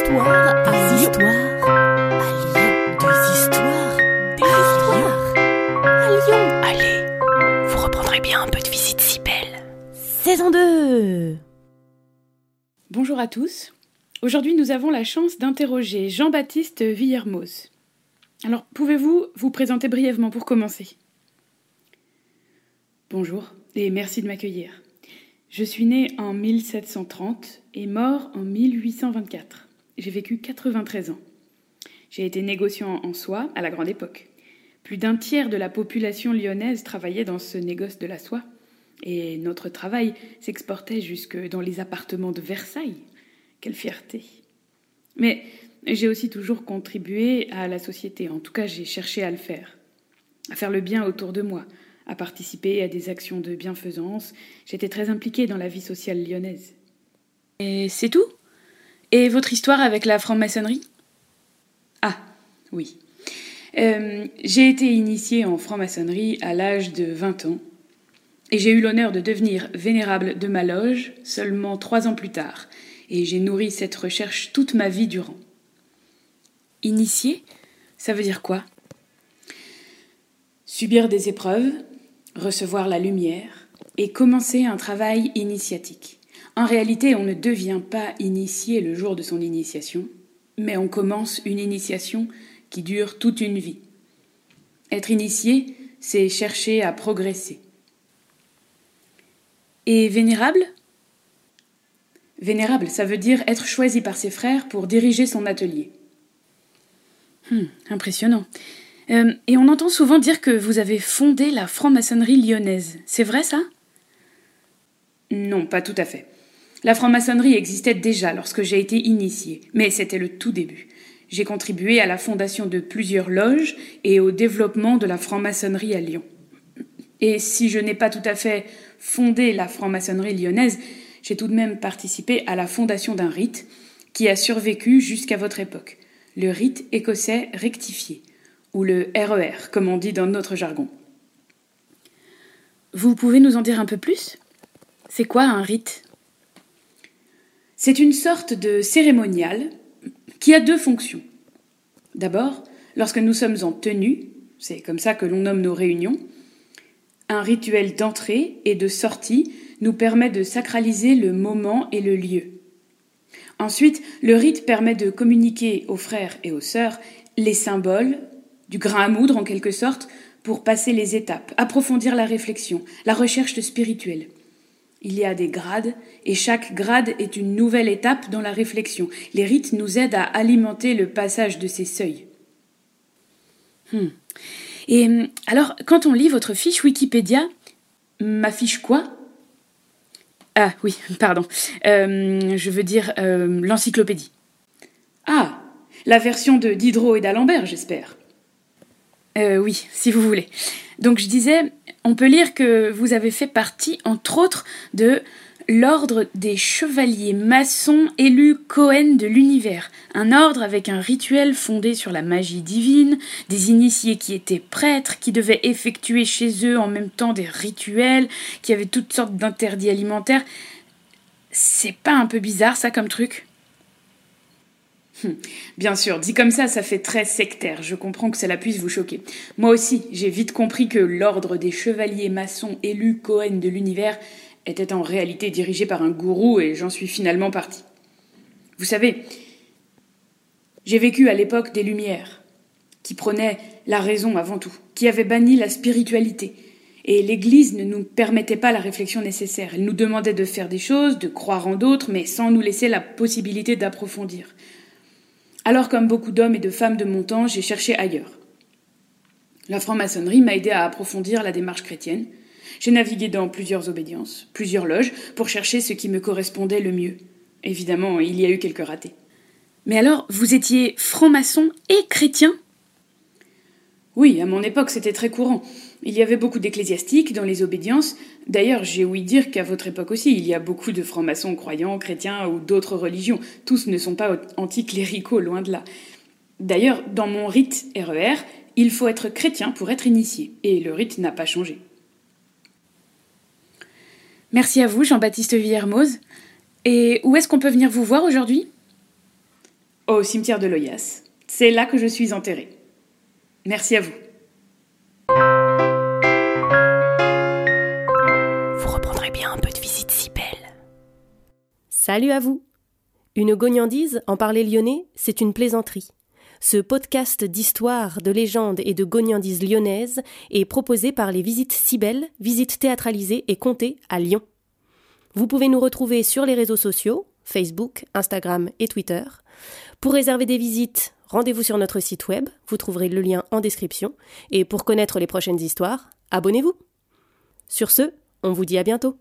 histoires à histoires à Lyon. Des histoires, des histoires à Lyon. Allez, vous reprendrez bien un peu de visite si belle. Saison 2 Bonjour à tous. Aujourd'hui, nous avons la chance d'interroger Jean-Baptiste Villermoz. Alors, pouvez-vous vous présenter brièvement pour commencer? Bonjour et merci de m'accueillir. Je suis né en 1730 et mort en 1824. J'ai vécu 93 ans. J'ai été négociant en soie à la grande époque. Plus d'un tiers de la population lyonnaise travaillait dans ce négoce de la soie, et notre travail s'exportait jusque dans les appartements de Versailles. Quelle fierté. Mais j'ai aussi toujours contribué à la société, en tout cas j'ai cherché à le faire, à faire le bien autour de moi, à participer à des actions de bienfaisance. J'étais très impliquée dans la vie sociale lyonnaise. Et c'est tout? Et votre histoire avec la franc-maçonnerie? Ah, oui. Euh, j'ai été initiée en franc-maçonnerie à l'âge de 20 ans et j'ai eu l'honneur de devenir vénérable de ma loge seulement trois ans plus tard, et j'ai nourri cette recherche toute ma vie durant. Initié, ça veut dire quoi? Subir des épreuves, recevoir la lumière et commencer un travail initiatique. En réalité, on ne devient pas initié le jour de son initiation, mais on commence une initiation qui dure toute une vie. Être initié, c'est chercher à progresser. Et vénérable? Vénérable, ça veut dire être choisi par ses frères pour diriger son atelier. Hmm, impressionnant. Euh, et on entend souvent dire que vous avez fondé la franc-maçonnerie lyonnaise. C'est vrai ça? Non, pas tout à fait. La franc-maçonnerie existait déjà lorsque j'ai été initiée, mais c'était le tout début. J'ai contribué à la fondation de plusieurs loges et au développement de la franc-maçonnerie à Lyon. Et si je n'ai pas tout à fait fondé la franc-maçonnerie lyonnaise, j'ai tout de même participé à la fondation d'un rite qui a survécu jusqu'à votre époque, le rite écossais rectifié, ou le RER, comme on dit dans notre jargon. Vous pouvez nous en dire un peu plus? C'est quoi un rite? C'est une sorte de cérémonial qui a deux fonctions. D'abord, lorsque nous sommes en tenue, c'est comme ça que l'on nomme nos réunions, un rituel d'entrée et de sortie nous permet de sacraliser le moment et le lieu. Ensuite, le rite permet de communiquer aux frères et aux sœurs les symboles, du grain à moudre en quelque sorte, pour passer les étapes, approfondir la réflexion, la recherche spirituelle. Il y a des grades, et chaque grade est une nouvelle étape dans la réflexion. Les rites nous aident à alimenter le passage de ces seuils. Hmm. Et alors, quand on lit votre fiche Wikipédia, ma fiche quoi? Ah oui, pardon. Euh, je veux dire euh, l'encyclopédie. Ah, la version de Diderot et d'Alembert, j'espère. Euh, oui, si vous voulez. Donc je disais, on peut lire que vous avez fait partie, entre autres, de l'ordre des chevaliers maçons élus Cohen de l'univers, un ordre avec un rituel fondé sur la magie divine, des initiés qui étaient prêtres, qui devaient effectuer chez eux en même temps des rituels, qui avaient toutes sortes d'interdits alimentaires. C'est pas un peu bizarre ça comme truc? Bien sûr, dit comme ça, ça fait très sectaire. Je comprends que cela puisse vous choquer. Moi aussi, j'ai vite compris que l'ordre des chevaliers maçons élus Cohen de l'univers était en réalité dirigé par un gourou et j'en suis finalement parti. Vous savez, j'ai vécu à l'époque des Lumières, qui prenaient la raison avant tout, qui avaient banni la spiritualité. Et l'Église ne nous permettait pas la réflexion nécessaire. Elle nous demandait de faire des choses, de croire en d'autres, mais sans nous laisser la possibilité d'approfondir. Alors, comme beaucoup d'hommes et de femmes de mon temps, j'ai cherché ailleurs. La franc-maçonnerie m'a aidé à approfondir la démarche chrétienne. J'ai navigué dans plusieurs obédiences, plusieurs loges, pour chercher ce qui me correspondait le mieux. Évidemment, il y a eu quelques ratés. Mais alors, vous étiez franc-maçon et chrétien? Oui, à mon époque, c'était très courant. Il y avait beaucoup d'ecclésiastiques dans les obédiences. D'ailleurs, j'ai ouï dire qu'à votre époque aussi, il y a beaucoup de francs-maçons croyants, chrétiens ou d'autres religions. Tous ne sont pas anticléricaux, loin de là. D'ailleurs, dans mon rite RER, il faut être chrétien pour être initié, et le rite n'a pas changé. Merci à vous, Jean-Baptiste Villermoz. Et où est-ce qu'on peut venir vous voir aujourd'hui? Au cimetière de Loyasse. C'est là que je suis enterrée. Merci à vous. Vous reprendrez bien un peu de visite si belle. Salut à vous Une gognandise, en parler lyonnais, c'est une plaisanterie. Ce podcast d'histoire, de légendes et de gognandises lyonnaises est proposé par les Visites Cybelles, visites théâtralisées et comptées à Lyon. Vous pouvez nous retrouver sur les réseaux sociaux, Facebook, Instagram et Twitter. Pour réserver des visites, rendez-vous sur notre site web, vous trouverez le lien en description. Et pour connaître les prochaines histoires, abonnez-vous. Sur ce, on vous dit à bientôt.